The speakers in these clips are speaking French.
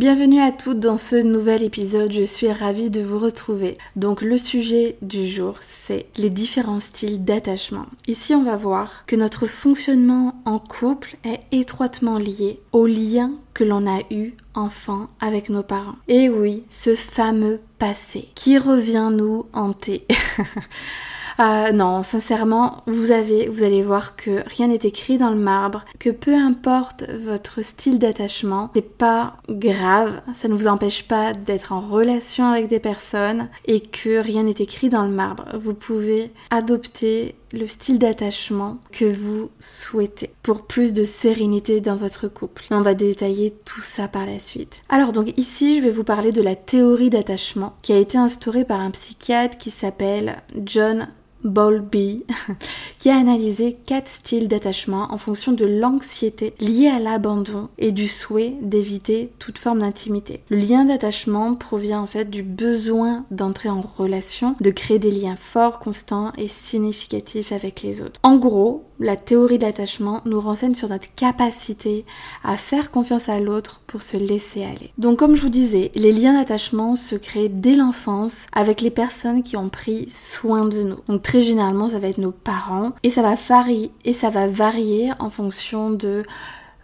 Bienvenue à toutes dans ce nouvel épisode, je suis ravie de vous retrouver. Donc le sujet du jour, c'est les différents styles d'attachement. Ici, on va voir que notre fonctionnement en couple est étroitement lié au lien que l'on a eu enfant avec nos parents. Et oui, ce fameux passé qui revient nous hanter. Euh, non, sincèrement, vous avez, vous allez voir que rien n'est écrit dans le marbre, que peu importe votre style d'attachement, c'est pas grave, ça ne vous empêche pas d'être en relation avec des personnes et que rien n'est écrit dans le marbre. Vous pouvez adopter le style d'attachement que vous souhaitez pour plus de sérénité dans votre couple. On va détailler tout ça par la suite. Alors donc ici, je vais vous parler de la théorie d'attachement qui a été instaurée par un psychiatre qui s'appelle John Bowlby, qui a analysé quatre styles d'attachement en fonction de l'anxiété liée à l'abandon et du souhait d'éviter toute forme d'intimité. Le lien d'attachement provient en fait du besoin d'entrer en relation, de créer des liens forts, constants et significatifs avec les autres. En gros, la théorie d'attachement nous renseigne sur notre capacité à faire confiance à l'autre pour se laisser aller. Donc comme je vous disais, les liens d'attachement se créent dès l'enfance avec les personnes qui ont pris soin de nous. Donc très généralement, ça va être nos parents et ça va varier et ça va varier en fonction de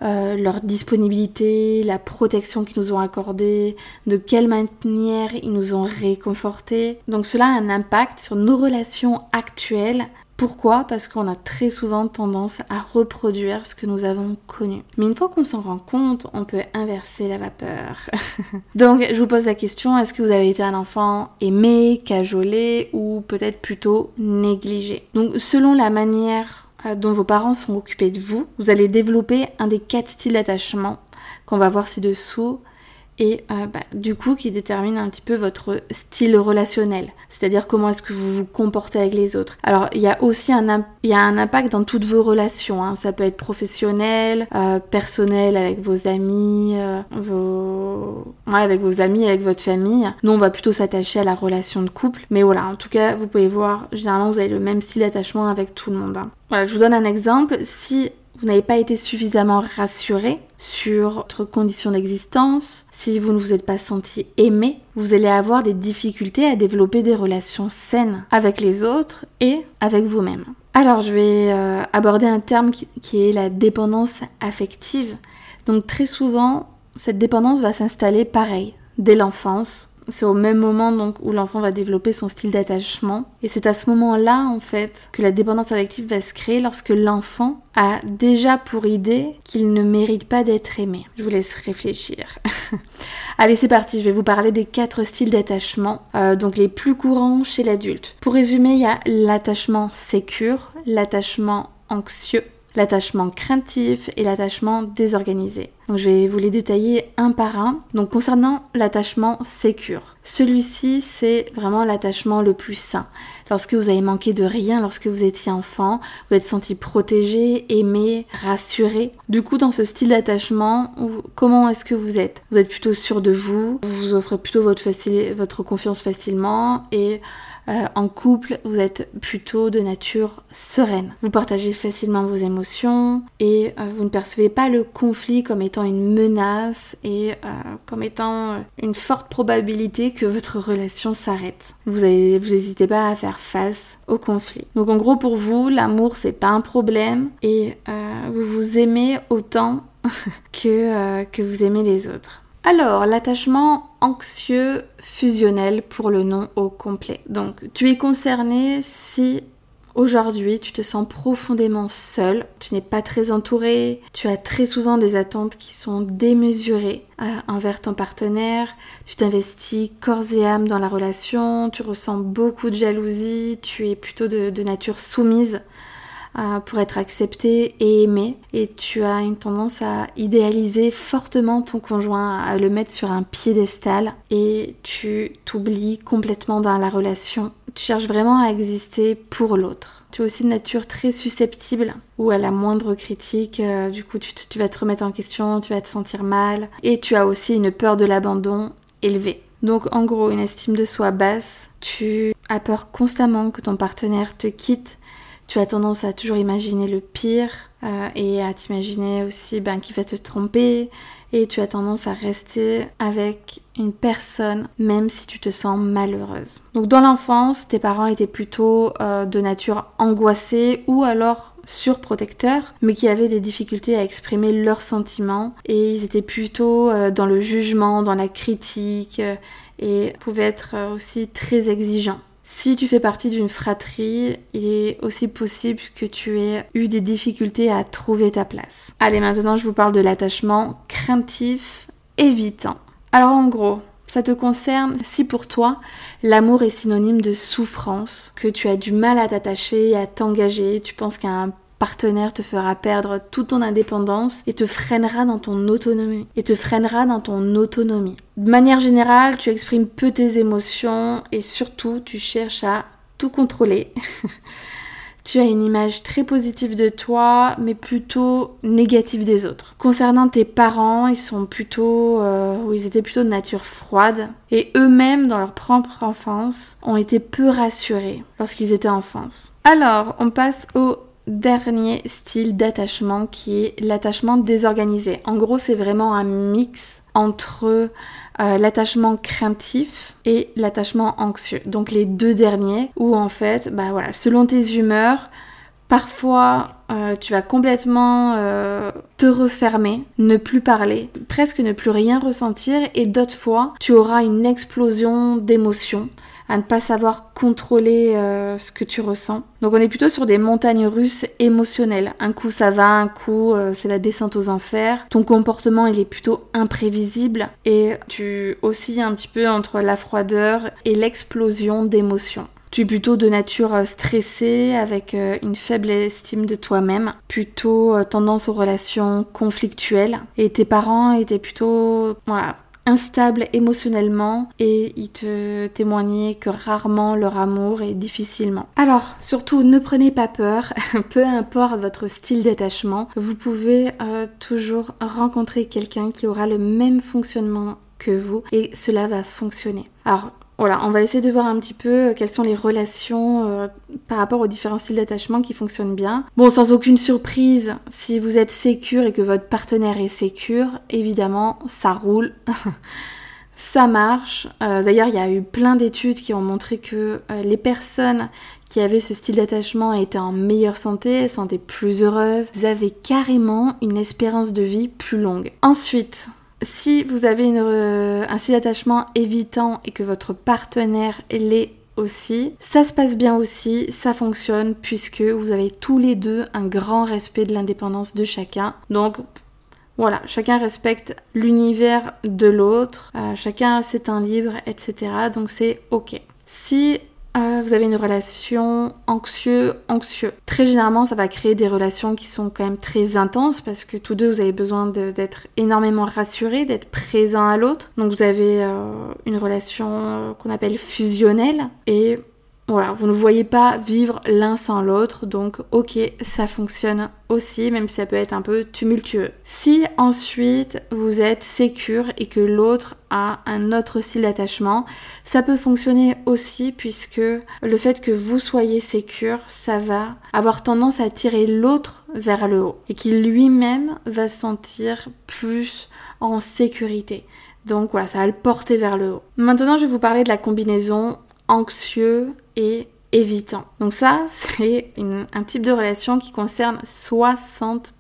euh, leur disponibilité, la protection qu'ils nous ont accordée, de quelle manière ils nous ont réconfortés. Donc cela a un impact sur nos relations actuelles pourquoi Parce qu'on a très souvent tendance à reproduire ce que nous avons connu. Mais une fois qu'on s'en rend compte, on peut inverser la vapeur. Donc je vous pose la question, est-ce que vous avez été un enfant aimé, cajolé ou peut-être plutôt négligé Donc selon la manière euh, dont vos parents sont occupés de vous, vous allez développer un des quatre styles d'attachement qu'on va voir ci-dessous et euh, bah, du coup qui détermine un petit peu votre style relationnel, c'est-à-dire comment est-ce que vous vous comportez avec les autres. Alors il y a aussi un, il y a un impact dans toutes vos relations, hein. ça peut être professionnel, euh, personnel avec vos amis, euh, avec vos amis, avec votre famille. Nous on va plutôt s'attacher à la relation de couple, mais voilà, en tout cas vous pouvez voir, généralement vous avez le même style d'attachement avec tout le monde. Hein. Voilà, je vous donne un exemple, si vous n'avez pas été suffisamment rassuré sur votre condition d'existence, si vous ne vous êtes pas senti aimé, vous allez avoir des difficultés à développer des relations saines avec les autres et avec vous-même. Alors je vais euh, aborder un terme qui est la dépendance affective. Donc très souvent, cette dépendance va s'installer pareil, dès l'enfance, c'est au même moment donc où l'enfant va développer son style d'attachement. Et c'est à ce moment-là, en fait, que la dépendance affective va se créer lorsque l'enfant a déjà pour idée qu'il ne mérite pas d'être aimé. Je vous laisse réfléchir. Allez, c'est parti, je vais vous parler des quatre styles d'attachement, euh, donc les plus courants chez l'adulte. Pour résumer, il y a l'attachement sécure, l'attachement anxieux, l'attachement craintif et l'attachement désorganisé. Donc je vais vous les détailler un par un. Donc concernant l'attachement sécure, celui-ci c'est vraiment l'attachement le plus sain. Lorsque vous avez manqué de rien lorsque vous étiez enfant, vous êtes senti protégé, aimé, rassuré. Du coup dans ce style d'attachement, comment est-ce que vous êtes? Vous êtes plutôt sûr de vous, vous offrez plutôt votre, votre confiance facilement et euh, en couple, vous êtes plutôt de nature sereine. Vous partagez facilement vos émotions et euh, vous ne percevez pas le conflit comme étant une menace et euh, comme étant une forte probabilité que votre relation s'arrête. Vous n'hésitez pas à faire face au conflit. Donc en gros pour vous, l'amour c'est pas un problème et vous vous aimez autant que, que vous aimez les autres. Alors, l'attachement anxieux fusionnel pour le nom au complet. Donc, tu es concerné si aujourd'hui tu te sens profondément seul, tu n'es pas très entouré, tu as très souvent des attentes qui sont démesurées euh, envers ton partenaire, tu t'investis corps et âme dans la relation, tu ressens beaucoup de jalousie, tu es plutôt de, nature soumise. Euh, pour être accepté et aimé. Et tu as une tendance à idéaliser fortement ton conjoint, à le mettre sur un piédestal. Et tu t'oublies complètement dans la relation. Tu cherches vraiment à exister pour l'autre. Tu es aussi de nature très susceptible ou à la moindre critique, euh, du coup tu, tu vas te remettre en question, tu vas te sentir mal. Et tu as aussi une peur de l'abandon élevée. Donc en gros, une estime de soi basse, tu as peur constamment que ton partenaire te quitte, tu as tendance à toujours imaginer le pire euh, et à t'imaginer aussi ben, qu'il va te tromper et tu as tendance à rester avec une personne même si tu te sens malheureuse. Donc dans l'enfance, tes parents étaient plutôt euh, de nature angoissée ou alors surprotecteurs, mais qui avaient des difficultés à exprimer leurs sentiments et ils étaient plutôt euh, dans le jugement, dans la critique et pouvaient être aussi très exigeants. Si tu fais partie d'une fratrie, il est aussi possible que tu aies eu des difficultés à trouver ta place. Allez, maintenant je vous parle de l'attachement craintif, évitant. Alors en gros, ça te concerne si pour toi l'amour est synonyme de souffrance, que tu as du mal à t'attacher, à t'engager, tu penses qu'un partenaire te fera perdre toute ton indépendance et te freinera dans ton autonomie. Et te freinera dans ton autonomie. De manière générale, tu exprimes peu tes émotions et surtout tu cherches à tout contrôler. tu as une image très positive de toi, mais plutôt négative des autres. Concernant tes parents, ils sont plutôt, euh, ils étaient plutôt de nature froide, et eux-mêmes, dans leur propre enfance, ont été peu rassurés lorsqu'ils étaient enfants. Alors, on passe au dernier style d'attachement qui est l'attachement désorganisé. En gros, c'est vraiment un mix entre euh, l'attachement craintif et l'attachement anxieux. Donc les deux derniers où en fait, bah voilà, selon tes humeurs, Parfois, euh, tu vas complètement euh, te refermer, ne plus parler, presque ne plus rien ressentir, et d'autres fois, tu auras une explosion d'émotions à ne pas savoir contrôler euh, ce que tu ressens. Donc on est plutôt sur des montagnes russes émotionnelles. Un coup ça va, un coup euh, c'est la descente aux enfers. Ton comportement il est plutôt imprévisible et tu oscilles un petit peu entre la froideur et l'explosion d'émotions. Tu es plutôt de nature euh, stressée, avec une faible estime de toi-même, plutôt tendance aux relations conflictuelles. Et tes parents étaient plutôt voilà, instable émotionnellement et ils te témoignaient que rarement leur amour est difficilement. Alors, surtout, ne prenez pas peur, peu importe votre style d'attachement, vous pouvez euh, toujours rencontrer quelqu'un qui aura le même fonctionnement que vous et cela va fonctionner. Voilà, on va essayer de voir un petit peu euh, quelles sont les relations euh, par rapport aux différents styles d'attachement qui fonctionnent bien. Bon, sans aucune surprise, si vous êtes sécure et que votre partenaire est sécure, évidemment, ça roule. ça marche. Euh, d'ailleurs, il y a eu plein d'études qui ont montré que les personnes qui avaient ce style d'attachement étaient en meilleure santé, se sentaient plus heureuses, avaient carrément une espérance de vie plus longue. Ensuite, si vous avez euh, un style d'attachement évitant et que votre partenaire l'est aussi, ça se passe bien aussi, ça fonctionne puisque vous avez tous les deux un grand respect de l'indépendance de chacun. Donc voilà, chacun respecte l'univers de l'autre, euh, chacun a ses temps libres, etc. Donc c'est ok. Euh, vous avez une relation anxieux-anxieux. Très généralement, ça va créer des relations qui sont quand même très intenses parce que tous deux, vous avez besoin d'être énormément rassurés, d'être présents à l'autre. Donc vous avez euh, une relation euh, qu'on appelle fusionnelle et voilà, vous ne voyez pas vivre l'un sans l'autre, donc ok, ça fonctionne aussi, même si ça peut être un peu tumultueux. Si ensuite vous êtes sécure et que l'autre a un autre style d'attachement, ça peut fonctionner aussi puisque le fait que vous soyez sécure, ça va avoir tendance à tirer l'autre vers le haut et qu'il lui-même va se sentir plus en sécurité. Donc voilà, ça va le porter vers le haut. Maintenant, je vais vous parler de la combinaison anxieux et évitant. Donc ça, c'est un type de relation qui concerne 60%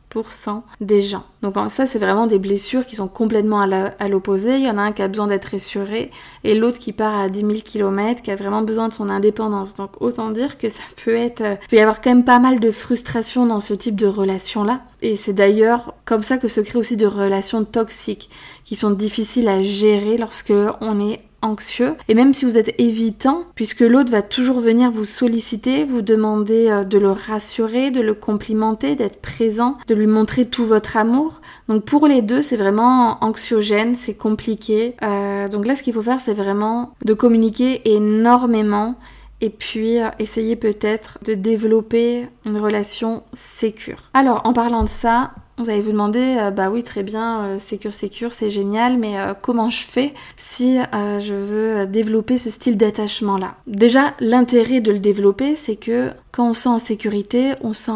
des gens. Donc ça, c'est vraiment des blessures qui sont complètement à l'opposé. Il y en a un qui a besoin d'être rassuré et l'autre qui part à 10 000 km, qui a vraiment besoin de son indépendance. Donc autant dire que ça peut être... Euh, il peut y avoir quand même pas mal de frustration dans ce type de relation-là. Et c'est d'ailleurs comme ça que se créent aussi des relations toxiques qui sont difficiles à gérer lorsque on est anxieux. Et même si vous êtes évitant, puisque l'autre va toujours venir vous solliciter, vous demander euh, de le rassurer, de le complimenter, d'être présent, de lui montrer tout votre amour. Donc pour les deux, c'est vraiment anxiogène, c'est compliqué. Euh, donc là, ce qu'il faut faire, c'est vraiment de communiquer énormément et puis euh, essayer peut-être de développer une relation sécure. Alors en parlant de ça, vous allez vous demander, euh, bah oui très bien, euh, sécure sécure, c'est génial, mais comment je fais si je veux développer ce style d'attachement là Déjà, l'intérêt de le développer, c'est que quand on se sent en sécurité, on se sent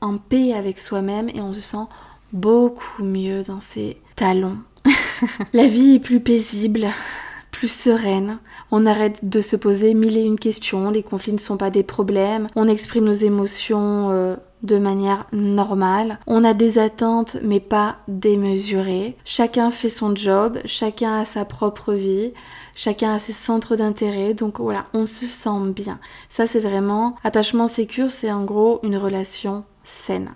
en paix avec soi-même et on se sent beaucoup mieux dans ses talons. La vie est plus paisible, plus sereine. On arrête de se poser mille et une questions, les conflits ne sont pas des problèmes, on exprime nos émotions euh, de manière normale, on a des attentes mais pas démesurées, chacun fait son job, chacun a sa propre vie, chacun a ses centres d'intérêt, donc voilà, on se sent bien. Ça c'est vraiment, attachement sécure, c'est en gros une relation saine.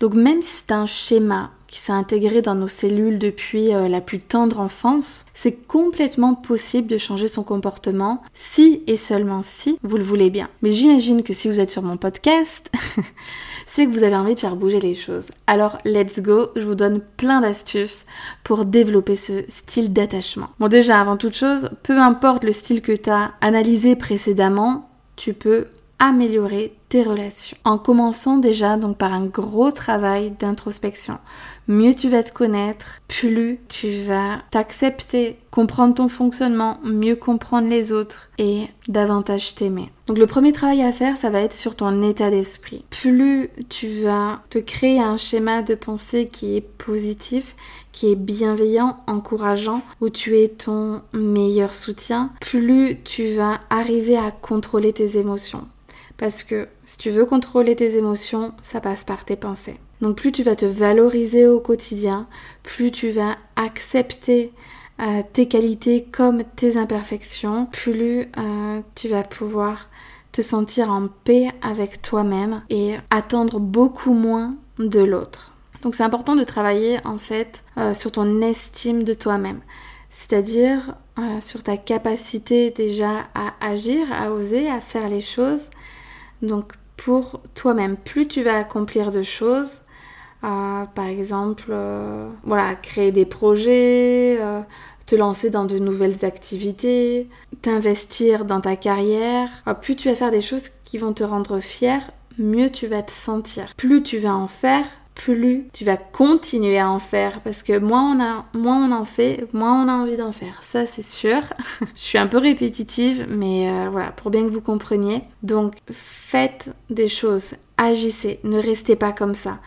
Donc même si c'est un schéma qui s'est intégré dans nos cellules depuis euh, la plus tendre enfance, c'est complètement possible de changer son comportement si et seulement si vous le voulez bien. Mais j'imagine que si vous êtes sur mon podcast, c'est que vous avez envie de faire bouger les choses. Alors let's go, je vous donne plein d'astuces pour développer ce style d'attachement. Bon déjà, avant toute chose, peu importe le style que tu as analysé précédemment, tu peux améliorer relations. En commençant déjà donc par un gros travail d'introspection. Mieux tu vas te connaître, plus tu vas t'accepter, comprendre ton fonctionnement, mieux comprendre les autres et davantage t'aimer. Donc le premier travail à faire, ça va être sur ton état d'esprit. Plus tu vas te créer un schéma de pensée qui est positif, qui est bienveillant, encourageant, où tu es ton meilleur soutien, plus tu vas arriver à contrôler tes émotions. Parce que si tu veux contrôler tes émotions, ça passe par tes pensées. Donc plus tu vas te valoriser au quotidien, plus tu vas accepter euh, tes qualités comme tes imperfections, plus euh, tu vas pouvoir te sentir en paix avec toi-même et attendre beaucoup moins de l'autre. Donc c'est important de travailler en fait euh, sur ton estime de toi-même, c'est-à-dire sur ta capacité déjà à agir, à oser, à faire les choses donc pour toi-même, plus tu vas accomplir de choses, euh, par exemple, euh, voilà, créer des projets, euh, te lancer dans de nouvelles activités, t'investir dans ta carrière, plus tu vas faire des choses qui vont te rendre fier, mieux tu vas te sentir. Plus tu vas en faire, plus tu vas continuer à en faire parce que moins on, en fait, moins on a envie d'en faire. Ça, c'est sûr. Je suis un peu répétitive, mais euh, voilà, pour bien que vous compreniez. Donc, faites des choses, agissez, ne restez pas comme ça.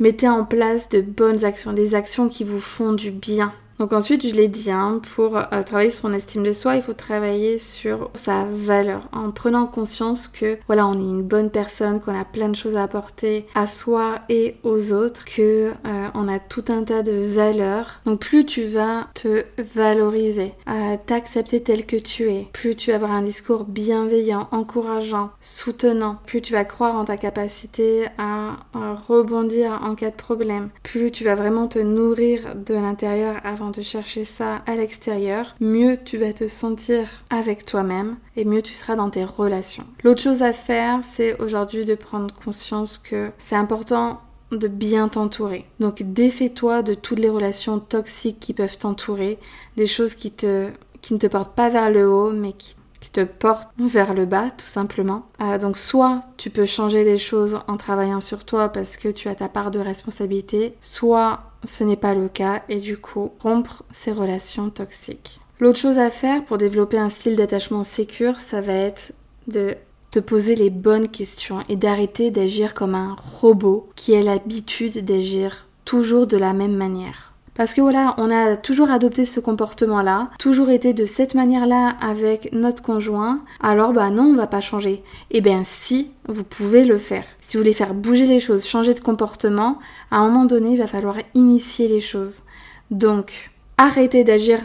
Mettez en place de bonnes actions, des actions qui vous font du bien. Donc ensuite, je l'ai dit, hein, pour euh, travailler sur son estime de soi, il faut travailler sur sa valeur, en prenant conscience que voilà, on est une bonne personne, qu'on a plein de choses à apporter à soi et aux autres, que euh, on a tout un tas de valeurs. Donc plus tu vas te valoriser, euh, t'accepter tel que tu es, plus tu vas avoir un discours bienveillant, encourageant, soutenant, plus tu vas croire en ta capacité à, à rebondir en cas de problème, plus tu vas vraiment te nourrir de l'intérieur avant de chercher ça à l'extérieur, mieux tu vas te sentir avec toi-même et mieux tu seras dans tes relations. L'autre chose à faire, c'est aujourd'hui de prendre conscience que c'est important de bien t'entourer. Donc défais-toi de toutes les relations toxiques qui peuvent t'entourer, des choses qui, te, qui ne te portent pas vers le haut, mais qui qui te portent vers le bas, tout simplement. Euh, donc soit tu peux changer les choses en travaillant sur toi parce que tu as ta part de responsabilité, soit ce n'est pas le cas et du coup rompre ces relations toxiques. L'autre chose à faire pour développer un style d'attachement sécure, ça va être de te poser les bonnes questions et d'arrêter d'agir comme un robot qui a l'habitude d'agir toujours de la même manière. Parce que voilà, on a toujours adopté ce comportement-là, toujours été de cette manière-là avec notre conjoint, alors bah non, on va pas changer. Eh bien si, vous pouvez le faire. Si vous voulez faire bouger les choses, changer de comportement, à un moment donné, il va falloir initier les choses. Donc, arrêtez d'agir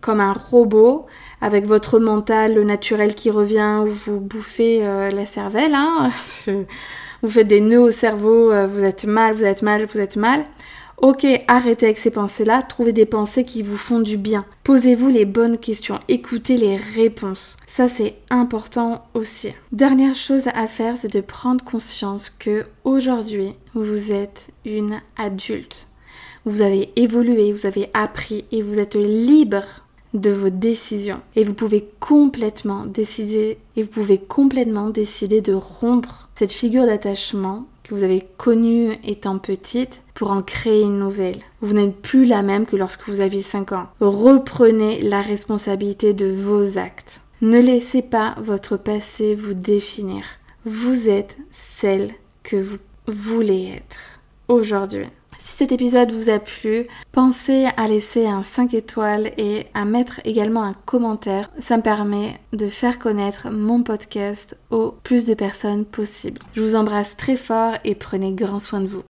comme un robot avec votre mental, le naturel qui revient, vous bouffez euh, la cervelle, hein vous faites des nœuds au cerveau, euh, vous êtes mal, vous êtes mal, vous êtes mal. Ok, arrêtez avec ces pensées-là, trouvez des pensées qui vous font du bien. Posez-vous les bonnes questions, écoutez les réponses. Ça c'est important aussi. Dernière chose à faire, c'est de prendre conscience que aujourd'hui, vous êtes une adulte. Vous avez évolué, vous avez appris et vous êtes libre de vos décisions. Et vous pouvez complètement décider, et vous pouvez complètement décider de rompre cette figure d'attachement que vous avez connue étant petite pour en créer une nouvelle. Vous n'êtes plus la même que lorsque vous aviez 5 ans. Reprenez la responsabilité de vos actes. Ne laissez pas votre passé vous définir. Vous êtes celle que vous voulez être aujourd'hui. Si cet épisode vous a plu, pensez à laisser un 5 étoiles et à mettre également un commentaire. Ça me permet de faire connaître mon podcast au plus de personnes possible. Je vous embrasse très fort et prenez grand soin de vous.